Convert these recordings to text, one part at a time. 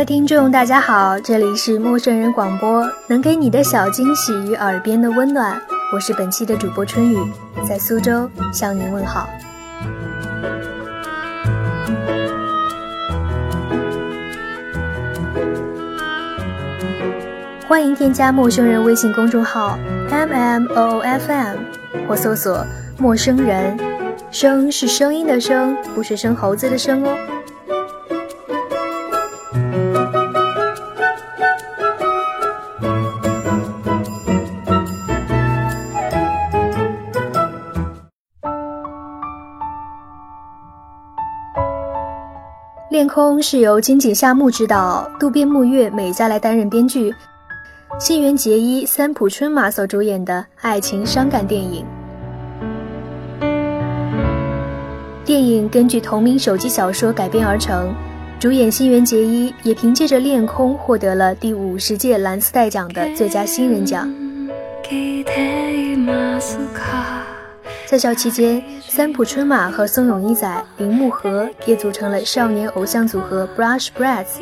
位听众，大家好，这里是陌生人广播，能给你的小惊喜与耳边的温暖。我是本期的主播春雨，在苏州向您问好。欢迎添加陌生人微信公众号 m m o o f m，或搜索“陌生人”，声是声音的声，不是生猴子的生哦。恋空是由金井夏目执导，渡边木月、美嘉来担任编剧，新垣结衣、三浦春马所主演的爱情伤感电影。电影根据同名手机小说改编而成，主演新垣结衣也凭借着《恋空》获得了第五十届蓝丝带奖的最佳新人奖。在校期间，三浦春马和松永一仔、铃木和也组成了少年偶像组合 Brush Brats。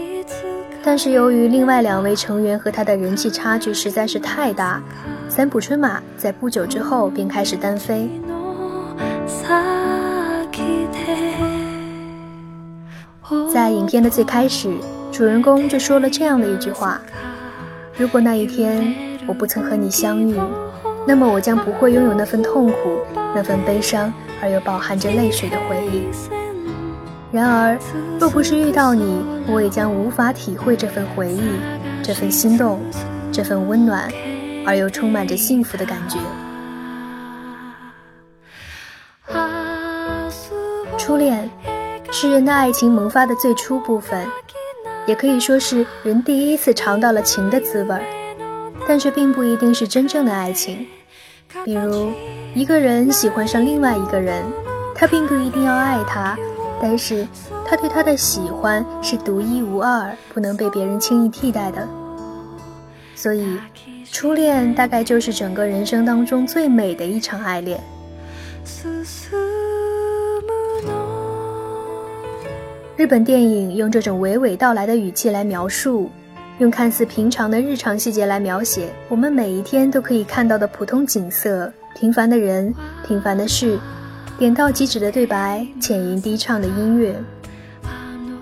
但是由于另外两位成员和他的人气差距实在是太大，三浦春马在不久之后便开始单飞。在影片的最开始，主人公就说了这样的一句话：“如果那一天我不曾和你相遇。”那么我将不会拥有那份痛苦，那份悲伤而又饱含着泪水的回忆。然而，若不是遇到你，我也将无法体会这份回忆，这份心动，这份温暖，而又充满着幸福的感觉。初恋是人的爱情萌发的最初部分，也可以说是人第一次尝到了情的滋味儿，但却并不一定是真正的爱情。比如，一个人喜欢上另外一个人，他并不一定要爱他，但是他对他的喜欢是独一无二，不能被别人轻易替代的。所以，初恋大概就是整个人生当中最美的一场爱恋。日本电影用这种娓娓道来的语气来描述。用看似平常的日常细节来描写我们每一天都可以看到的普通景色、平凡的人、平凡的事，点到即止的对白、浅吟低唱的音乐，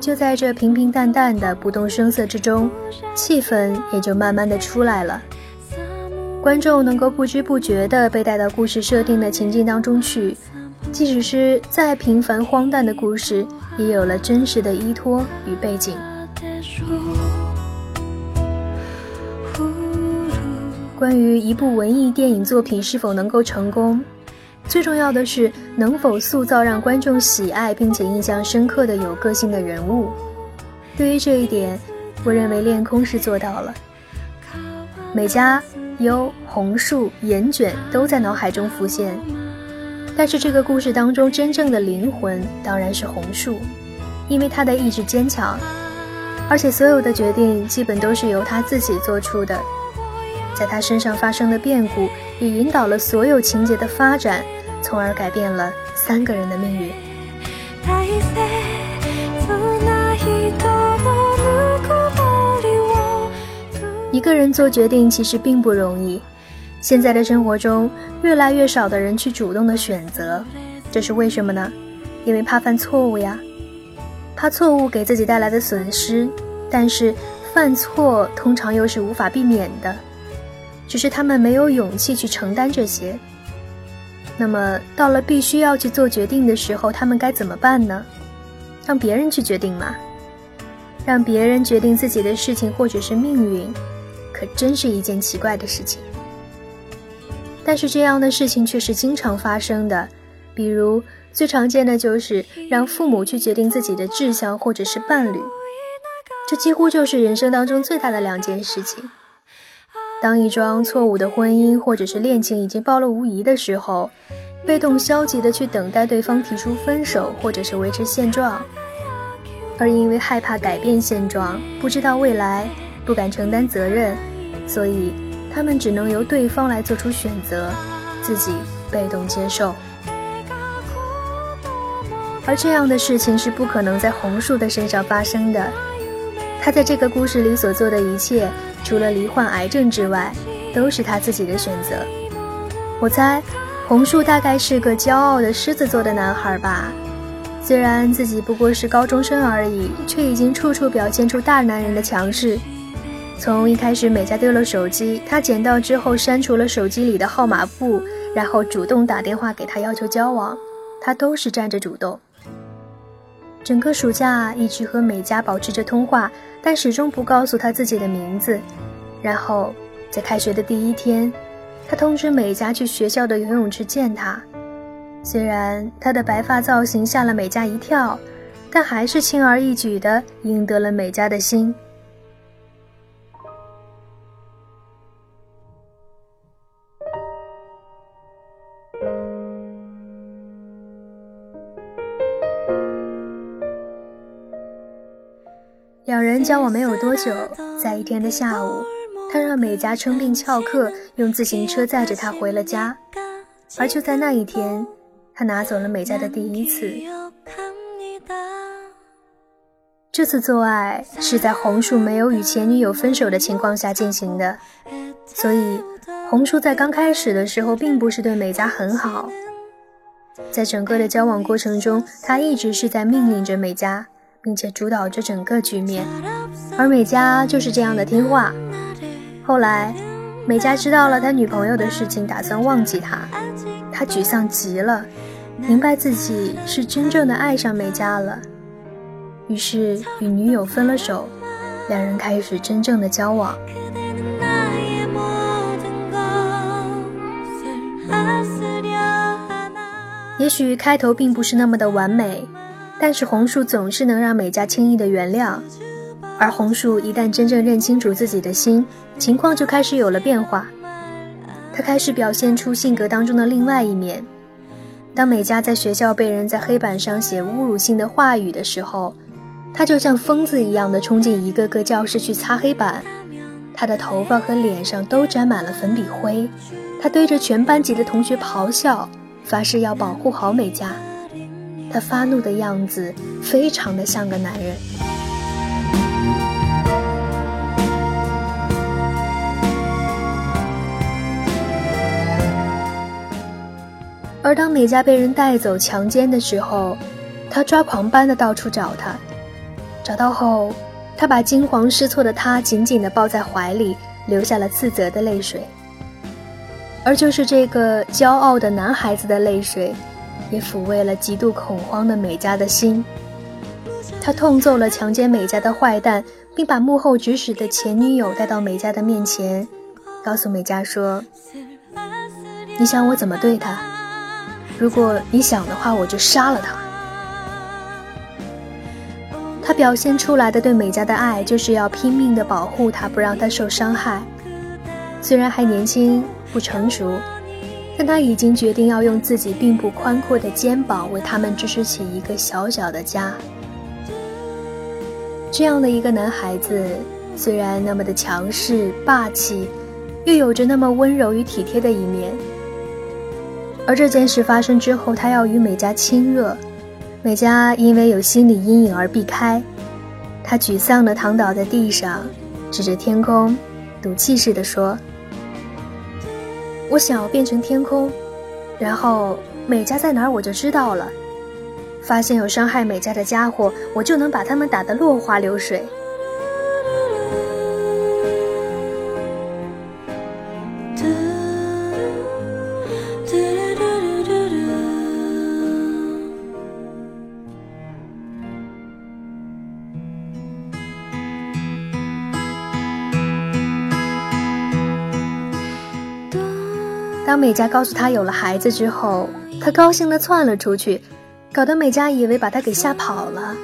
就在这平平淡淡的不动声色之中，气氛也就慢慢的出来了。观众能够不知不觉地被带到故事设定的情境当中去，即使是再平凡荒诞的故事，也有了真实的依托与背景。关于一部文艺电影作品是否能够成功，最重要的是能否塑造让观众喜爱并且印象深刻的有个性的人物。对于这一点，我认为《恋空》是做到了。美嘉、优、红树、岩卷都在脑海中浮现，但是这个故事当中真正的灵魂当然是红树，因为他的意志坚强，而且所有的决定基本都是由他自己做出的。在他身上发生的变故，也引导了所有情节的发展，从而改变了三个人的命运。一个人做决定其实并不容易，现在的生活中，越来越少的人去主动的选择，这是为什么呢？因为怕犯错误呀，怕错误给自己带来的损失，但是犯错通常又是无法避免的。只是他们没有勇气去承担这些。那么，到了必须要去做决定的时候，他们该怎么办呢？让别人去决定吗？让别人决定自己的事情或者是命运，可真是一件奇怪的事情。但是这样的事情却是经常发生的，比如最常见的就是让父母去决定自己的志向或者是伴侣，这几乎就是人生当中最大的两件事情。当一桩错误的婚姻或者是恋情已经暴露无遗的时候，被动消极的去等待对方提出分手或者是维持现状，而因为害怕改变现状，不知道未来，不敢承担责任，所以他们只能由对方来做出选择，自己被动接受。而这样的事情是不可能在红树的身上发生的。他在这个故事里所做的一切，除了罹患癌症之外，都是他自己的选择。我猜，红树大概是个骄傲的狮子座的男孩吧。虽然自己不过是高中生而已，却已经处处表现出大男人的强势。从一开始美嘉丢了手机，他捡到之后删除了手机里的号码簿，然后主动打电话给他要求交往，他都是站着主动。整个暑假一直和美嘉保持着通话，但始终不告诉他自己的名字。然后在开学的第一天，他通知美嘉去学校的游泳池见他。虽然他的白发造型吓了美嘉一跳，但还是轻而易举地赢得了美嘉的心。交往没有多久，在一天的下午，他让美嘉称病翘课，用自行车载着她回了家。而就在那一天，他拿走了美嘉的第一次。这次做爱是在红树没有与前女友分手的情况下进行的，所以红树在刚开始的时候并不是对美嘉很好。在整个的交往过程中，他一直是在命令着美嘉。并且主导着整个局面，而美嘉就是这样的听话。后来，美嘉知道了他女朋友的事情，打算忘记他，他沮丧极了，明白自己是真正的爱上美嘉了，于是与女友分了手，两人开始真正的交往。也许开头并不是那么的完美。但是红树总是能让美嘉轻易的原谅，而红树一旦真正认清楚自己的心，情况就开始有了变化。他开始表现出性格当中的另外一面。当美嘉在学校被人在黑板上写侮辱性的话语的时候，他就像疯子一样的冲进一个个教室去擦黑板，他的头发和脸上都沾满了粉笔灰，他对着全班级的同学咆哮，发誓要保护好美嘉。他发怒的样子非常的像个男人，而当美嘉被人带走强奸的时候，他抓狂般的到处找她，找到后，他把惊慌失措的她紧紧的抱在怀里，流下了自责的泪水，而就是这个骄傲的男孩子的泪水。也抚慰了极度恐慌的美嘉的心。他痛揍了强奸美嘉的坏蛋，并把幕后指使的前女友带到美嘉的面前，告诉美嘉说：“你想我怎么对他？如果你想的话，我就杀了他。”他表现出来的对美嘉的爱，就是要拼命的保护她，不让她受伤害。虽然还年轻不成熟。但他已经决定要用自己并不宽阔的肩膀为他们支持起一个小小的家。这样的一个男孩子，虽然那么的强势霸气，又有着那么温柔与体贴的一面。而这件事发生之后，他要与美嘉亲热，美嘉因为有心理阴影而避开。他沮丧地躺倒在地上，指着天空，赌气似的说。我想要变成天空，然后美嘉在哪儿我就知道了。发现有伤害美嘉的家伙，我就能把他们打得落花流水。美嘉告诉他有了孩子之后，他高兴地窜了出去，搞得美嘉以为把他给吓跑了。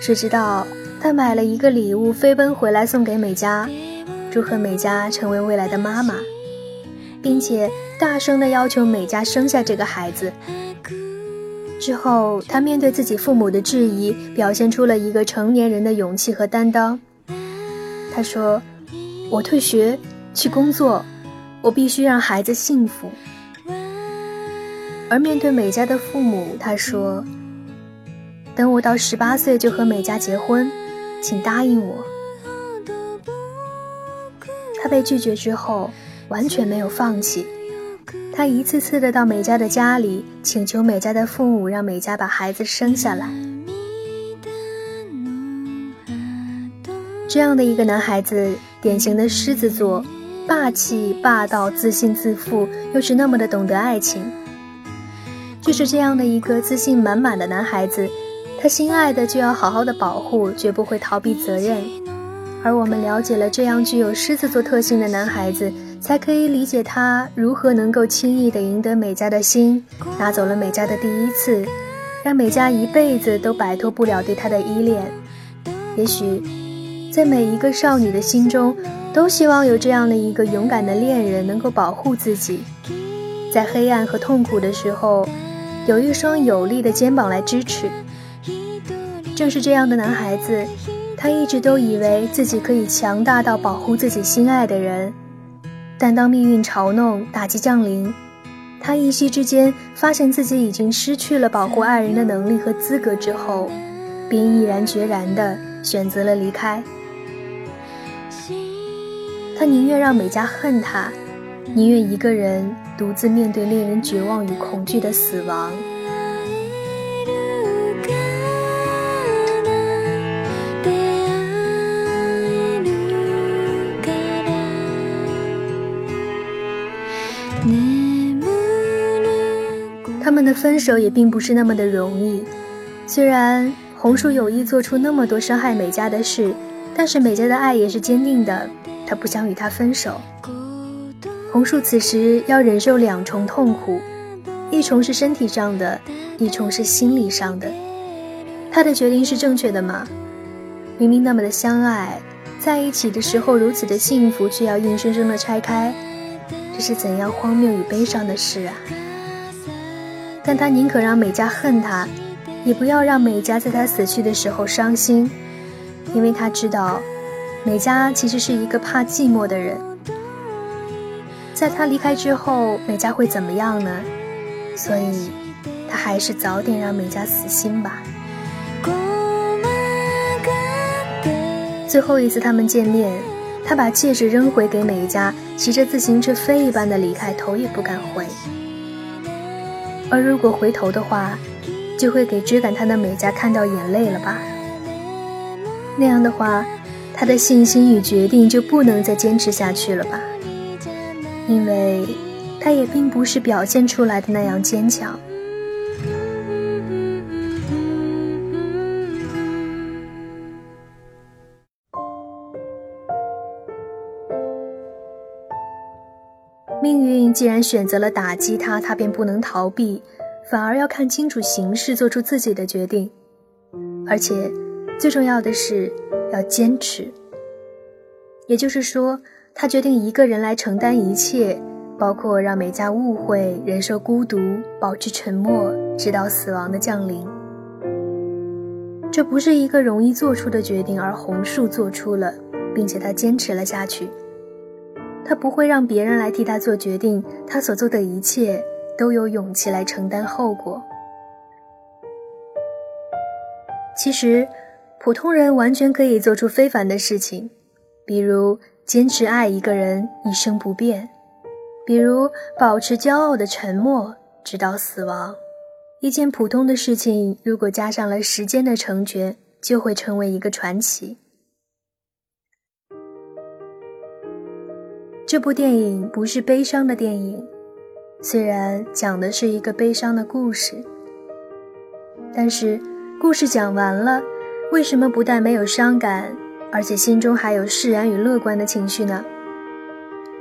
谁知道他买了一个礼物，飞奔回来送给美嘉，祝贺美嘉成为未来的妈妈，并且大声地要求美嘉生下这个孩子。之后，他面对自己父母的质疑，表现出了一个成年人的勇气和担当。他说：“我退学去工作。”我必须让孩子幸福。而面对美嘉的父母，他说：“等我到十八岁就和美嘉结婚，请答应我。”他被拒绝之后，完全没有放弃。他一次次的到美嘉的家里，请求美嘉的父母让美嘉把孩子生下来。这样的一个男孩子，典型的狮子座，霸气霸道、自信自负，又是那么的懂得爱情。就是这样的一个自信满满的男孩子，他心爱的就要好好的保护，绝不会逃避责任。而我们了解了这样具有狮子座特性的男孩子。才可以理解他如何能够轻易地赢得美嘉的心，拿走了美嘉的第一次，让美嘉一辈子都摆脱不了对他的依恋。也许，在每一个少女的心中，都希望有这样的一个勇敢的恋人能够保护自己，在黑暗和痛苦的时候，有一双有力的肩膀来支持。正是这样的男孩子，他一直都以为自己可以强大到保护自己心爱的人。但当命运嘲弄、打击降临，他一夕之间发现自己已经失去了保护爱人的能力和资格之后，便毅然决然地选择了离开。他宁愿让美嘉恨他，宁愿一个人独自面对令人绝望与恐惧的死亡。他们的分手也并不是那么的容易。虽然红树有意做出那么多伤害美嘉的事，但是美嘉的爱也是坚定的，他不想与他分手。红树此时要忍受两重痛苦，一重是身体上的，一重是心理上的。他的决定是正确的吗？明明那么的相爱，在一起的时候如此的幸福，却要硬生生的拆开，这是怎样荒谬与悲伤的事啊！但他宁可让美嘉恨他，也不要让美嘉在他死去的时候伤心，因为他知道，美嘉其实是一个怕寂寞的人。在他离开之后，美嘉会怎么样呢？所以，他还是早点让美嘉死心吧。最后一次他们见面，他把戒指扔回给美嘉，骑着自行车飞一般的离开，头也不敢回。而如果回头的话，就会给追赶他的美嘉看到眼泪了吧？那样的话，他的信心与决定就不能再坚持下去了吧？因为，他也并不是表现出来的那样坚强。命运既然选择了打击他，他便不能逃避，反而要看清楚形势，做出自己的决定。而且，最重要的是要坚持。也就是说，他决定一个人来承担一切，包括让美嘉误会、忍受孤独、保持沉默，直到死亡的降临。这不是一个容易做出的决定，而红树做出了，并且他坚持了下去。他不会让别人来替他做决定，他所做的一切都有勇气来承担后果。其实，普通人完全可以做出非凡的事情，比如坚持爱一个人一生不变，比如保持骄傲的沉默直到死亡。一件普通的事情，如果加上了时间的成全，就会成为一个传奇。这部电影不是悲伤的电影，虽然讲的是一个悲伤的故事，但是故事讲完了，为什么不但没有伤感，而且心中还有释然与乐观的情绪呢？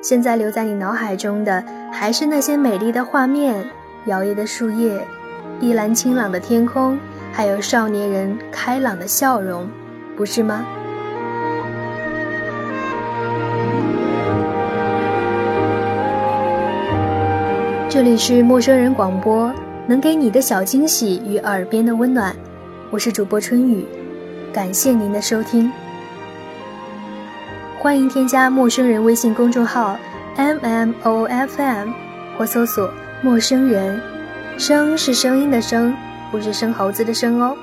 现在留在你脑海中的还是那些美丽的画面、摇曳的树叶、碧蓝清朗的天空，还有少年人开朗的笑容，不是吗？这里是陌生人广播，能给你的小惊喜与耳边的温暖。我是主播春雨，感谢您的收听。欢迎添加陌生人微信公众号 m m o f m 或搜索陌生人，声是声音的声，不是生猴子的生哦。